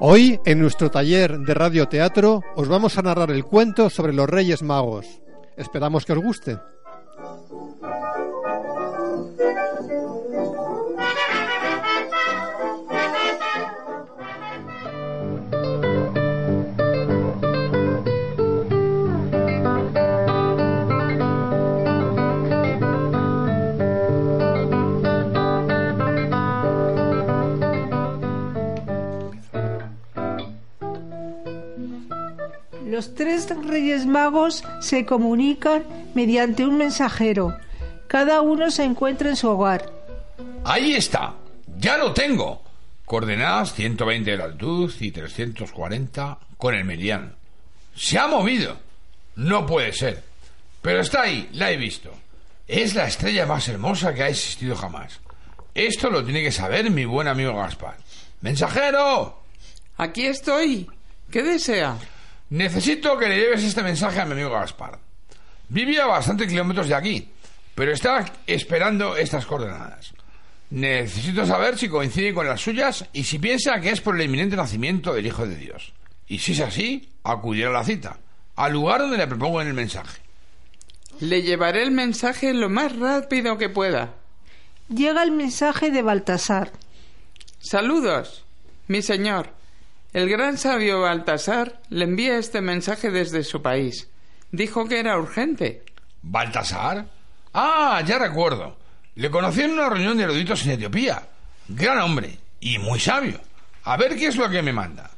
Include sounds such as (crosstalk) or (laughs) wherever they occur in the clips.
Hoy, en nuestro taller de radioteatro, os vamos a narrar el cuento sobre los Reyes Magos. Esperamos que os guste. Los tres reyes magos se comunican mediante un mensajero. Cada uno se encuentra en su hogar. Ahí está. Ya lo tengo. Coordenadas 120 de latitud y 340 con el meridiano. Se ha movido. No puede ser. Pero está ahí, la he visto. Es la estrella más hermosa que ha existido jamás. Esto lo tiene que saber mi buen amigo Gaspar. ¡Mensajero! Aquí estoy. ¿Qué desea? Necesito que le lleves este mensaje a mi amigo Gaspar. Vivía a bastantes kilómetros de aquí, pero está esperando estas coordenadas. Necesito saber si coincide con las suyas y si piensa que es por el inminente nacimiento del Hijo de Dios. Y si es así, acudirá a la cita, al lugar donde le propongo en el mensaje. Le llevaré el mensaje lo más rápido que pueda. Llega el mensaje de Baltasar. Saludos, mi señor. El gran sabio Baltasar le envía este mensaje desde su país. Dijo que era urgente. ¿Baltasar? Ah, ya recuerdo. Le conocí en una reunión de eruditos en Etiopía. Gran hombre y muy sabio. A ver qué es lo que me manda.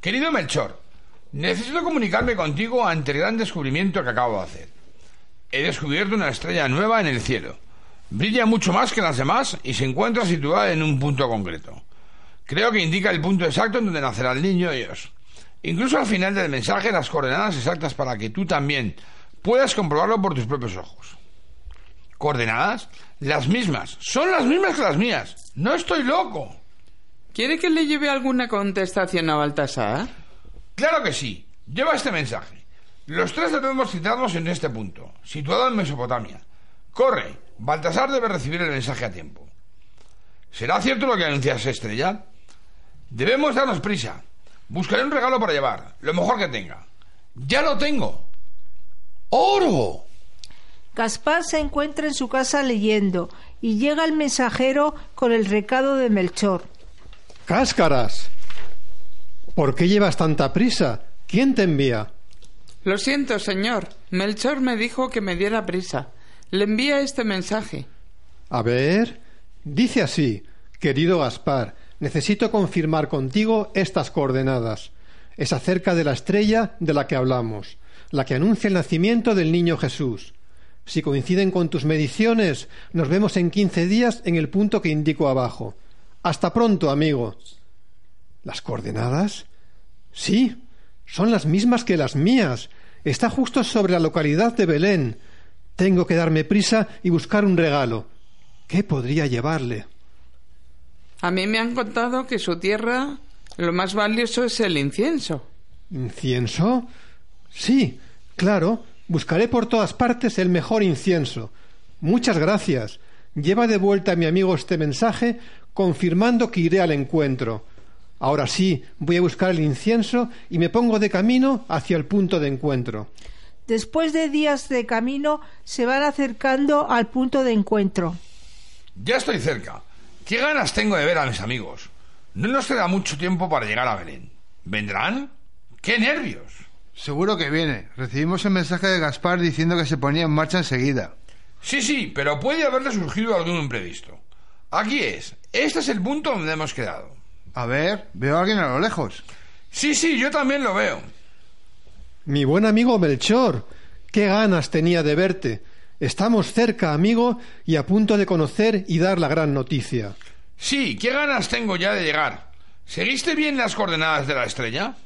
Querido Melchor, necesito comunicarme contigo ante el gran descubrimiento que acabo de hacer. He descubierto una estrella nueva en el cielo. Brilla mucho más que las demás y se encuentra situada en un punto concreto. Creo que indica el punto exacto en donde nacerá el niño Dios. Incluso al final del mensaje las coordenadas exactas para que tú también puedas comprobarlo por tus propios ojos. ¿Coordenadas? Las mismas. Son las mismas que las mías. No estoy loco. ¿Quiere que le lleve alguna contestación a Baltasar? Claro que sí. Lleva este mensaje. Los tres debemos citarnos en este punto, situado en Mesopotamia. Corre. Baltasar debe recibir el mensaje a tiempo. ¿Será cierto lo que anuncias, Estrella? Debemos darnos prisa. Buscaré un regalo para llevar, lo mejor que tenga. Ya lo tengo. ¡Oro! Gaspar se encuentra en su casa leyendo y llega el mensajero con el recado de Melchor. ¡Cáscaras! ¿Por qué llevas tanta prisa? ¿Quién te envía? Lo siento, señor. Melchor me dijo que me diera prisa. Le envía este mensaje. A ver. Dice así, querido Gaspar, necesito confirmar contigo estas coordenadas. Es acerca de la estrella de la que hablamos, la que anuncia el nacimiento del niño Jesús. Si coinciden con tus mediciones, nos vemos en quince días en el punto que indico abajo. Hasta pronto, amigo. ¿Las coordenadas? Sí, son las mismas que las mías. Está justo sobre la localidad de Belén. Tengo que darme prisa y buscar un regalo. ¿Qué podría llevarle? A mí me han contado que su tierra lo más valioso es el incienso. ¿Incienso? Sí, claro. Buscaré por todas partes el mejor incienso. Muchas gracias. Lleva de vuelta a mi amigo este mensaje confirmando que iré al encuentro. Ahora sí, voy a buscar el incienso y me pongo de camino hacia el punto de encuentro. Después de días de camino, se van acercando al punto de encuentro. Ya estoy cerca. ¿Qué ganas tengo de ver a mis amigos? No nos queda mucho tiempo para llegar a Belén. ¿Vendrán? ¡Qué nervios! Seguro que viene. Recibimos el mensaje de Gaspar diciendo que se ponía en marcha enseguida. Sí, sí, pero puede haberle surgido algún imprevisto. Aquí es. Este es el punto donde hemos quedado. A ver, veo a alguien a lo lejos. Sí, sí, yo también lo veo. Mi buen amigo Melchor, qué ganas tenía de verte. Estamos cerca, amigo, y a punto de conocer y dar la gran noticia. Sí, qué ganas tengo ya de llegar. ¿Seguiste bien las coordenadas de la estrella?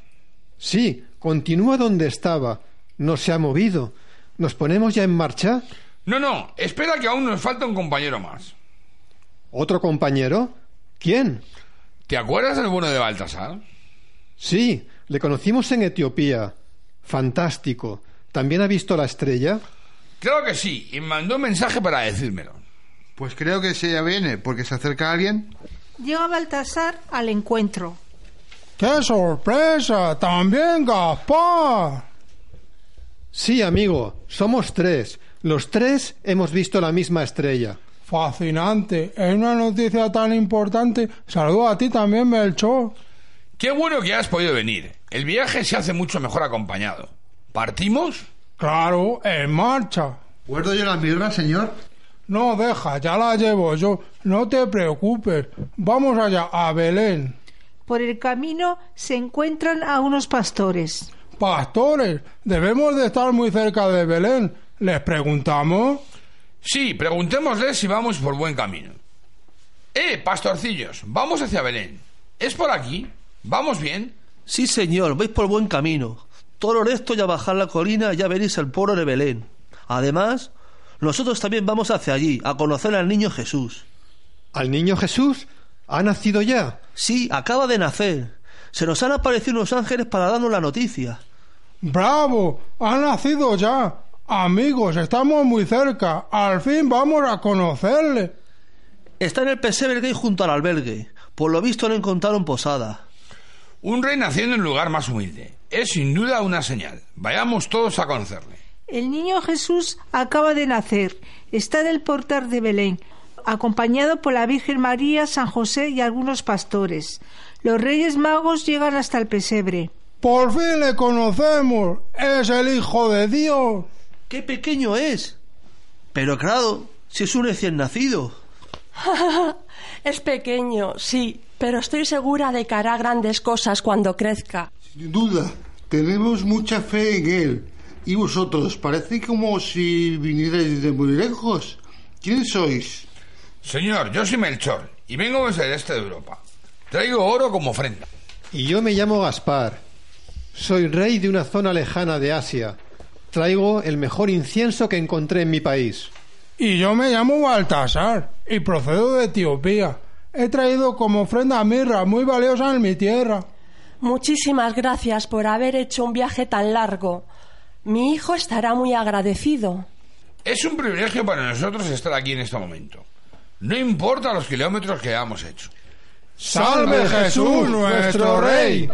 Sí, continúa donde estaba. No se ha movido. ¿Nos ponemos ya en marcha? No, no, espera que aún nos falta un compañero más. ¿Otro compañero? ¿Quién? ¿Te acuerdas del bueno de Baltasar? Sí, le conocimos en Etiopía. Fantástico. ¿También ha visto la estrella? Creo que sí, y mandó un mensaje para decírmelo. Pues creo que si ella viene, porque se acerca alguien. Llega Baltasar al encuentro. ¡Qué sorpresa! ¡También Gaspar! Sí, amigo, somos tres. Los tres hemos visto la misma estrella. Fascinante. Es una noticia tan importante. Saludo a ti también, Melchor. Qué bueno que has podido venir. El viaje se hace mucho mejor acompañado. ¿Partimos? Claro, en marcha. ¿Guardo yo la mirra, señor? No, deja, ya la llevo yo. No te preocupes. Vamos allá, a Belén. Por el camino se encuentran a unos pastores. Pastores, debemos de estar muy cerca de Belén. ¿Les preguntamos? Sí, preguntémosles si vamos por buen camino. Eh, pastorcillos, vamos hacia Belén. ¿Es por aquí? ¿Vamos bien? Sí, señor, vais por buen camino. Todo esto y a bajar la colina ya veréis el pueblo de Belén. Además, nosotros también vamos hacia allí, a conocer al niño Jesús. ¿Al niño Jesús? ¿Ha nacido ya? Sí, acaba de nacer. Se nos han aparecido unos ángeles para darnos la noticia. ¡Bravo! ¡Ha nacido ya! Amigos, estamos muy cerca. Al fin vamos a conocerle. Está en el pesebre que hay junto al albergue. Por lo visto lo encontraron posada. Un rey naciendo en un lugar más humilde. Es sin duda una señal. Vayamos todos a conocerle. El niño Jesús acaba de nacer. Está en el portal de Belén, acompañado por la Virgen María, San José y algunos pastores. Los reyes magos llegan hasta el pesebre. Por fin le conocemos. Es el Hijo de Dios. ¡Qué pequeño es! Pero claro, si es un recién nacido. (laughs) es pequeño, sí, pero estoy segura de que hará grandes cosas cuando crezca. Sin duda, tenemos mucha fe en él. ¿Y vosotros? Parece como si vinierais de muy lejos. ¿Quién sois? Señor, yo soy Melchor y vengo desde el este de Europa. Traigo oro como ofrenda. Y yo me llamo Gaspar. Soy rey de una zona lejana de Asia. Traigo el mejor incienso que encontré en mi país. Y yo me llamo Baltasar y procedo de Etiopía. He traído como ofrenda mirra muy valiosa en mi tierra. Muchísimas gracias por haber hecho un viaje tan largo. Mi hijo estará muy agradecido. Es un privilegio para nosotros estar aquí en este momento. No importa los kilómetros que hayamos hecho. ¡Salve Jesús, nuestro Rey!